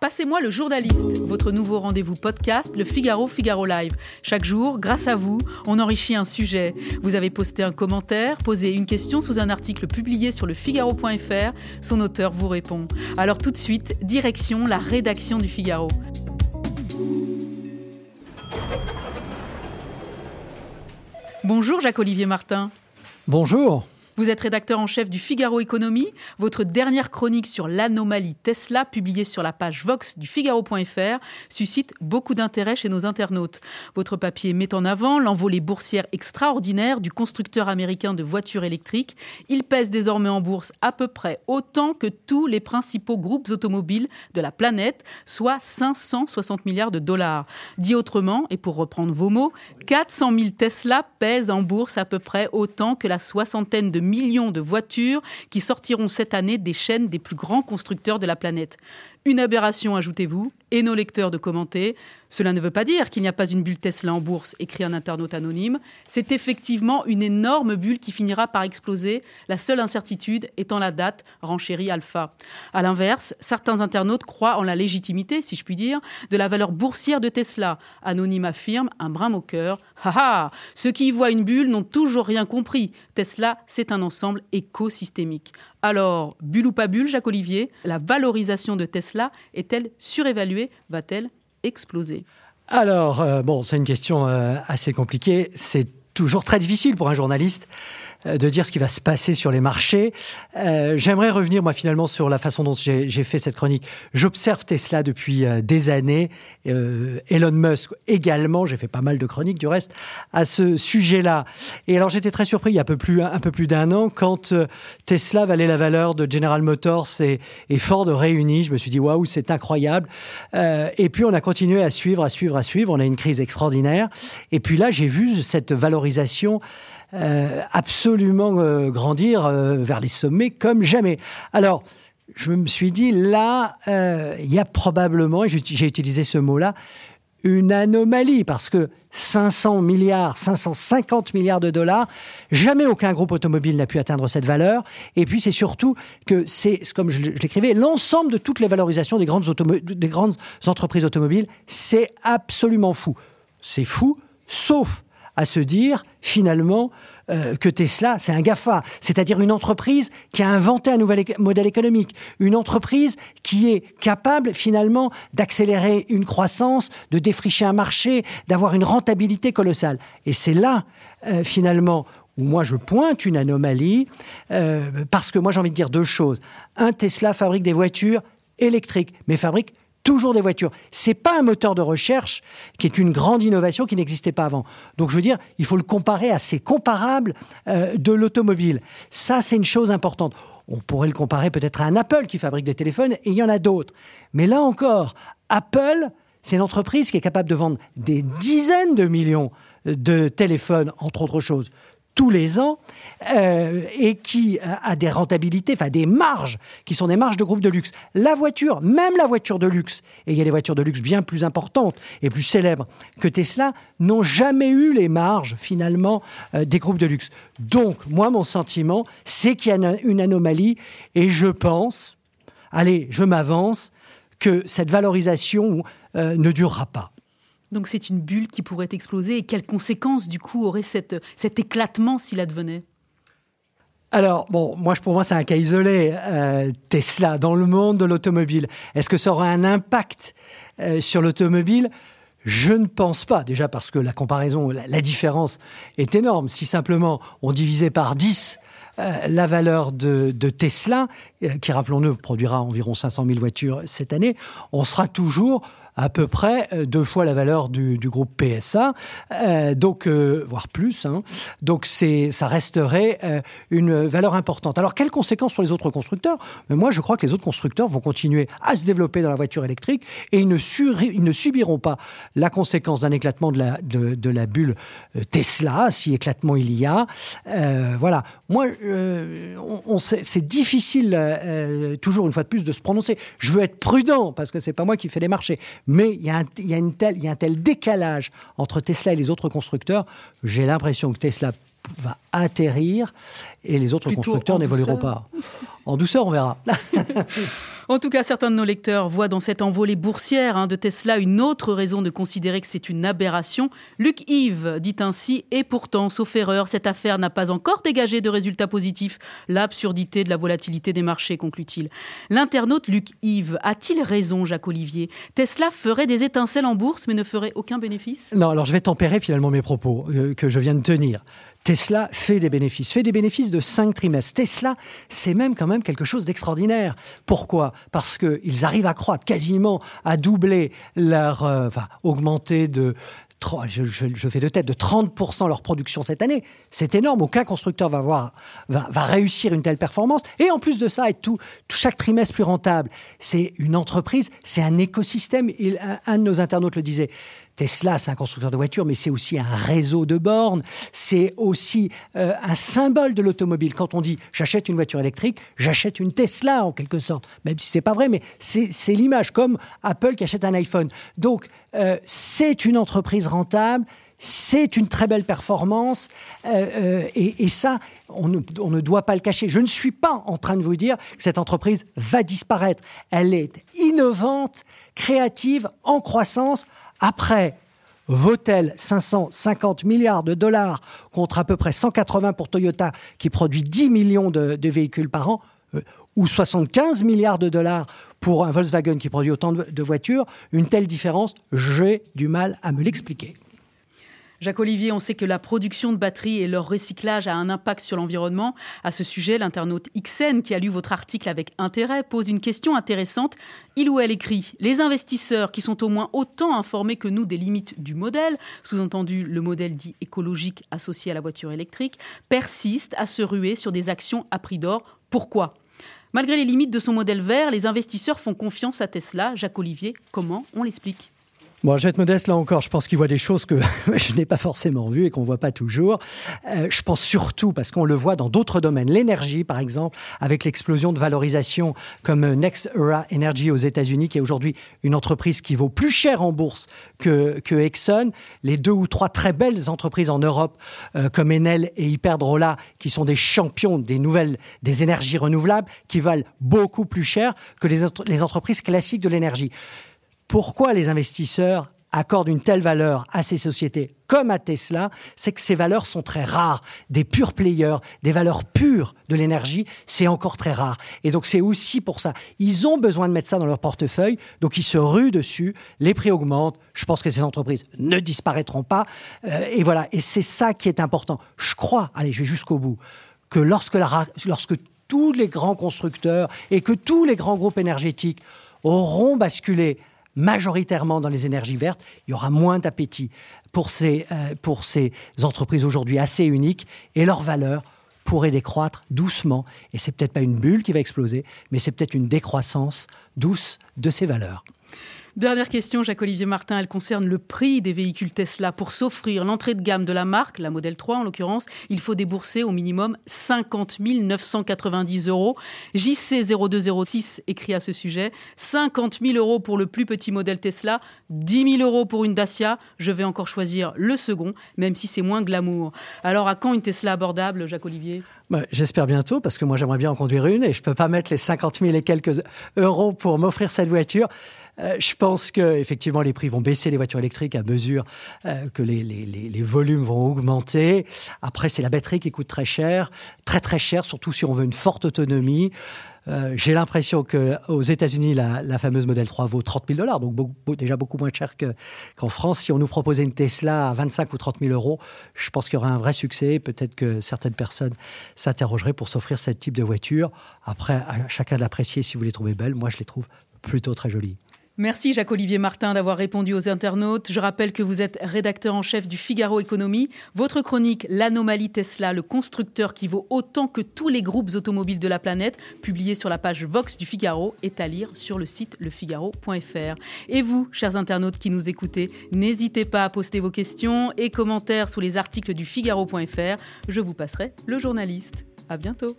Passez-moi le journaliste, votre nouveau rendez-vous podcast, le Figaro Figaro Live. Chaque jour, grâce à vous, on enrichit un sujet. Vous avez posté un commentaire, posé une question sous un article publié sur le Figaro.fr, son auteur vous répond. Alors tout de suite, direction la rédaction du Figaro. Bonjour Jacques-Olivier Martin. Bonjour. Vous êtes rédacteur en chef du Figaro Économie. Votre dernière chronique sur l'anomalie Tesla, publiée sur la page Vox du Figaro.fr, suscite beaucoup d'intérêt chez nos internautes. Votre papier met en avant l'envolée boursière extraordinaire du constructeur américain de voitures électriques. Il pèse désormais en bourse à peu près autant que tous les principaux groupes automobiles de la planète, soit 560 milliards de dollars. Dit autrement, et pour reprendre vos mots, 400 000 Tesla pèsent en bourse à peu près autant que la soixantaine de millions de voitures qui sortiront cette année des chaînes des plus grands constructeurs de la planète. Une aberration, ajoutez-vous, et nos lecteurs de commenter. Cela ne veut pas dire qu'il n'y a pas une bulle Tesla en bourse, écrit un internaute anonyme. C'est effectivement une énorme bulle qui finira par exploser, la seule incertitude étant la date, renchérie Alpha. A l'inverse, certains internautes croient en la légitimité, si je puis dire, de la valeur boursière de Tesla. Anonyme affirme, un brin moqueur, ha Ceux qui y voient une bulle n'ont toujours rien compris. Tesla, c'est un ensemble écosystémique. Alors, bulle ou pas bulle, Jacques Olivier, la valorisation de Tesla est-elle surévaluée? Va-t-elle exploser? Alors, euh, bon, c'est une question euh, assez compliquée. C'est toujours très difficile pour un journaliste de dire ce qui va se passer sur les marchés. Euh, J'aimerais revenir, moi, finalement, sur la façon dont j'ai fait cette chronique. J'observe Tesla depuis euh, des années, euh, Elon Musk également. J'ai fait pas mal de chroniques, du reste, à ce sujet-là. Et alors, j'étais très surpris il y a un peu plus, plus d'un an quand euh, Tesla valait la valeur de General Motors et, et Ford réunis. Je me suis dit, waouh, c'est incroyable. Euh, et puis, on a continué à suivre, à suivre, à suivre. On a une crise extraordinaire. Et puis là, j'ai vu cette valorisation euh, absolument euh, grandir euh, vers les sommets comme jamais. Alors, je me suis dit, là, il y a probablement, et j'ai utilisé ce mot-là, une anomalie parce que 500 milliards, 550 milliards de dollars, jamais aucun groupe automobile n'a pu atteindre cette valeur. Et puis c'est surtout que c'est, comme je l'écrivais, l'ensemble de toutes les valorisations des grandes, des grandes entreprises automobiles, c'est absolument fou. C'est fou, sauf à se dire finalement euh, que Tesla, c'est un GAFA, c'est-à-dire une entreprise qui a inventé un nouvel modèle économique, une entreprise qui est capable finalement d'accélérer une croissance, de défricher un marché, d'avoir une rentabilité colossale. Et c'est là euh, finalement où moi je pointe une anomalie, euh, parce que moi j'ai envie de dire deux choses. Un, Tesla fabrique des voitures électriques, mais fabrique toujours des voitures. C'est pas un moteur de recherche qui est une grande innovation qui n'existait pas avant. Donc je veux dire, il faut le comparer à ces comparables euh, de l'automobile. Ça, c'est une chose importante. On pourrait le comparer peut-être à un Apple qui fabrique des téléphones et il y en a d'autres. Mais là encore, Apple, c'est une entreprise qui est capable de vendre des dizaines de millions de téléphones, entre autres choses tous les ans euh, et qui a des rentabilités, enfin des marges qui sont des marges de groupe de luxe. La voiture, même la voiture de luxe, et il y a des voitures de luxe bien plus importantes et plus célèbres que Tesla, n'ont jamais eu les marges finalement euh, des groupes de luxe. Donc, moi, mon sentiment, c'est qu'il y a une anomalie et je pense, allez, je m'avance, que cette valorisation euh, ne durera pas. Donc c'est une bulle qui pourrait exploser. Et quelles conséquences, du coup, aurait cette, cet éclatement s'il advenait? Alors, bon, moi, pour moi, c'est un cas isolé, euh, Tesla, dans le monde de l'automobile. Est-ce que ça aura un impact euh, sur l'automobile? Je ne pense pas, déjà parce que la comparaison, la, différence est énorme. Si simplement on divisait par 10 euh, la valeur de, Tesla, qui rappelons-le produira environ 500 000 voitures cette année, on sera toujours à peu près euh, deux fois la valeur du, groupe PSA, euh, donc euh, voire plus. Hein. Donc c'est, ça resterait une valeur importante. Alors quelles conséquences sur les autres constructeurs? Mais moi, je crois que les autres constructeurs vont continuer à se développer dans la voiture électrique et ils ne, subiront pas la conséquence d'un éclatement de la, bulle Tesla, si éclatement il y a. voilà. Moi, c'est difficile toujours une fois de plus de se prononcer. Je veux être prudent parce que c'est pas moi qui fais les marchés. Mais il y, a un, il, y a une telle, il y a un tel décalage entre Tesla et les autres constructeurs, j'ai l'impression que Tesla va atterrir et les autres constructeurs n'évolueront pas. En douceur, on verra. En tout cas, certains de nos lecteurs voient dans cette envolée boursière hein, de Tesla une autre raison de considérer que c'est une aberration. Luc Yves dit ainsi Et pourtant, sauf erreur, cette affaire n'a pas encore dégagé de résultats positifs. L'absurdité de la volatilité des marchés, conclut-il. L'internaute Luc Yves a-t-il raison, Jacques Olivier? Tesla ferait des étincelles en bourse mais ne ferait aucun bénéfice? Non, alors je vais tempérer finalement mes propos euh, que je viens de tenir. Tesla fait des bénéfices, fait des bénéfices de 5 trimestres. Tesla, c'est même quand même quelque chose d'extraordinaire. Pourquoi? Parce qu'ils arrivent à croître quasiment, à doubler leur, euh, enfin, augmenter de je, fais de tête, de 30% leur production cette année. C'est énorme. Aucun constructeur va, voir, va, réussir une telle performance. Et en plus de ça, être tout, chaque trimestre plus rentable. C'est une entreprise, c'est un écosystème. un de nos internautes le disait. Tesla, c'est un constructeur de voitures, mais c'est aussi un réseau de bornes, c'est aussi euh, un symbole de l'automobile. Quand on dit j'achète une voiture électrique, j'achète une Tesla en quelque sorte, même si c'est pas vrai, mais c'est l'image, comme Apple qui achète un iPhone. Donc, euh, c'est une entreprise rentable, c'est une très belle performance euh, et, ça, on ne, on ne, doit pas le cacher. Je ne suis pas en train de vous dire que cette entreprise va disparaître. Elle est innovante, créative, en croissance, après, vaut-elle 550 milliards de dollars contre à peu près 180 pour Toyota qui produit 10 millions de, véhicules par an euh, ou 75 milliards de dollars pour un Volkswagen qui produit autant de voitures, une telle différence, j'ai du mal à me l'expliquer. Jacques Olivier, on sait que la production de batteries et leur recyclage a un impact sur l'environnement. À ce sujet, l'internaute XN, qui a lu votre article avec intérêt, pose une question intéressante. Il ou elle écrit Les investisseurs qui sont au moins autant informés que nous des limites du modèle, sous-entendu le modèle dit écologique associé à la voiture électrique, persistent à se ruer sur des actions à prix d'or. Pourquoi? Malgré les limites de son modèle vert, les investisseurs font confiance à Tesla. Jacques Olivier, comment on l'explique? Bon, je vais être modeste là encore. Je pense qu'il voit des choses que je n'ai pas forcément vues et qu'on voit pas toujours. Euh, je pense surtout parce qu'on le voit dans d'autres domaines. L'énergie, par exemple, avec l'explosion de valorisation comme Next Era Energy aux États-Unis, qui est aujourd'hui une entreprise qui vaut plus cher en bourse que, que Exxon. Les deux ou trois très belles entreprises en Europe, euh, comme Enel et Hyperdrola, qui sont des champions des nouvelles, des énergies renouvelables, qui valent beaucoup plus cher que les, les entreprises classiques de l'énergie pourquoi les investisseurs accordent une telle valeur à ces sociétés comme à Tesla, c'est que ces valeurs sont très rares. Des purs players, des valeurs pures de l'énergie, c'est encore très rare. Et donc c'est aussi pour ça. Ils ont besoin de mettre ça dans leur portefeuille, donc ils se ruent dessus, les prix augmentent, je pense que ces entreprises ne disparaîtront pas. Euh, et voilà, et c'est ça qui est important. Je crois, allez, je vais jusqu'au bout, que lorsque, la, lorsque tous les grands constructeurs et que tous les grands groupes énergétiques auront basculé majoritairement dans les énergies vertes, il y aura moins d'appétit pour ces, euh, pour ces entreprises aujourd'hui assez uniques et leur valeur pourrait décroître doucement. Et c'est peut-être pas une bulle qui va exploser, mais c'est peut-être une décroissance douce de ces valeurs. Dernière question, Jacques-Olivier Martin, elle concerne le prix des véhicules Tesla. Pour s'offrir l'entrée de gamme de la marque, la modèle 3 en l'occurrence, il faut débourser au minimum 50 990 euros. JC0206 écrit à ce sujet 50 000 euros pour le plus petit modèle Tesla, 10 000 euros pour une Dacia. Je vais encore choisir le second, même si c'est moins glamour. Alors à quand une Tesla abordable, Jacques-Olivier? Bah, J'espère bientôt, parce que moi j'aimerais bien en conduire une et je ne peux pas mettre les 50 000 et quelques euros pour m'offrir cette voiture. Euh, je pense que effectivement les prix vont baisser les voitures électriques à mesure euh, que les, volumes vont augmenter. Après, c'est la batterie qui coûte très cher, très très cher, surtout si on veut une forte autonomie. Euh, j'ai l'impression qu'aux États-Unis, la, fameuse Model 3 vaut 30 000 dollars, donc déjà beaucoup moins cher qu'en France. Si on nous proposait une Tesla à 25 ou 30 000 euros, je pense qu'il y aurait un vrai succès. Peut-être que certaines personnes s'interrogeraient pour s'offrir ce type de voiture. Après, à chacun d'apprécier si vous les trouvez belles. Moi, je les trouve plutôt très jolies. Merci Jacques-Olivier Martin d'avoir répondu aux internautes. Je rappelle que vous êtes rédacteur en chef du Figaro Économie. Votre chronique L'anomalie Tesla, le constructeur qui vaut autant que tous les groupes automobiles de la planète, publiée sur la page Vox du Figaro, est à lire sur le site lefigaro.fr. Et vous, chers internautes qui nous écoutez, n'hésitez pas à poster vos questions et commentaires sous les articles du Figaro.fr. Je vous passerai le journaliste. À bientôt.